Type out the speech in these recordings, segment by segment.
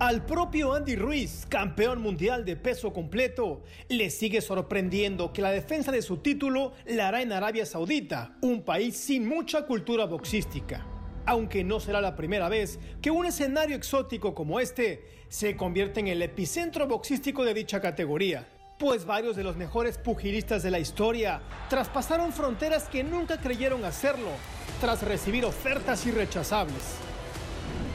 Al propio Andy Ruiz, campeón mundial de peso completo, le sigue sorprendiendo que la defensa de su título la hará en Arabia Saudita, un país sin mucha cultura boxística. Aunque no será la primera vez que un escenario exótico como este se convierte en el epicentro boxístico de dicha categoría, pues varios de los mejores pugilistas de la historia traspasaron fronteras que nunca creyeron hacerlo, tras recibir ofertas irrechazables.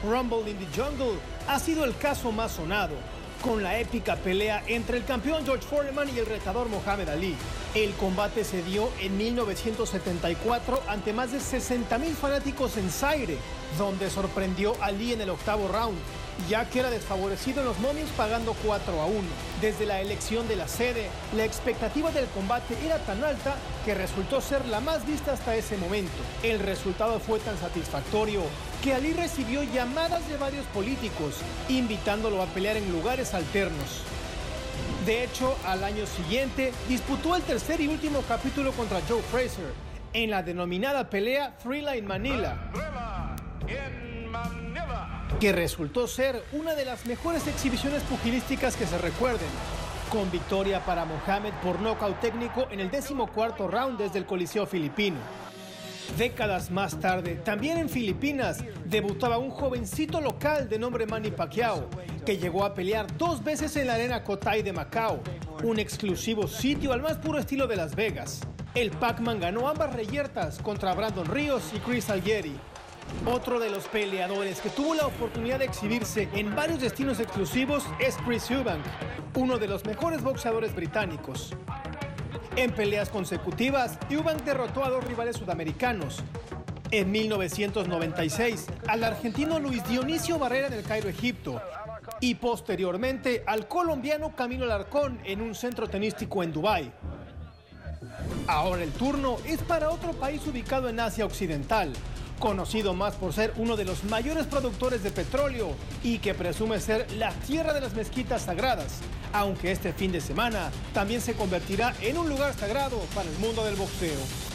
Rumble in the Jungle ha sido el caso más sonado, con la épica pelea entre el campeón George Foreman y el retador Muhammad Ali. El combate se dio en 1974 ante más de 60.000 fanáticos en Zaire, donde sorprendió Ali en el octavo round, ya que era desfavorecido en los momios pagando 4 a 1. Desde la elección de la sede, la expectativa del combate era tan alta que resultó ser la más vista hasta ese momento. El resultado fue tan satisfactorio que Ali recibió llamadas de varios políticos, invitándolo a pelear en lugares alternos. De hecho, al año siguiente disputó el tercer y último capítulo contra Joe Fraser, en la denominada pelea Thrilla in Manila, que resultó ser una de las mejores exhibiciones pugilísticas que se recuerden, con victoria para Mohamed por nocaut técnico en el décimo cuarto round desde el Coliseo filipino. Décadas más tarde, también en Filipinas, debutaba un jovencito local de nombre Manny Pacquiao, que llegó a pelear dos veces en la arena Cotai de Macao, un exclusivo sitio al más puro estilo de Las Vegas. El Pac-Man ganó ambas reyertas contra Brandon Ríos y Chris Algieri. Otro de los peleadores que tuvo la oportunidad de exhibirse en varios destinos exclusivos es Chris Eubank, uno de los mejores boxeadores británicos. En peleas consecutivas, Eubank derrotó a dos rivales sudamericanos. En 1996, al argentino Luis Dionisio Barrera en el Cairo, Egipto. Y posteriormente al colombiano Camilo Larcón en un centro tenístico en Dubái. Ahora el turno es para otro país ubicado en Asia Occidental, conocido más por ser uno de los mayores productores de petróleo y que presume ser la tierra de las mezquitas sagradas, aunque este fin de semana también se convertirá en un lugar sagrado para el mundo del boxeo.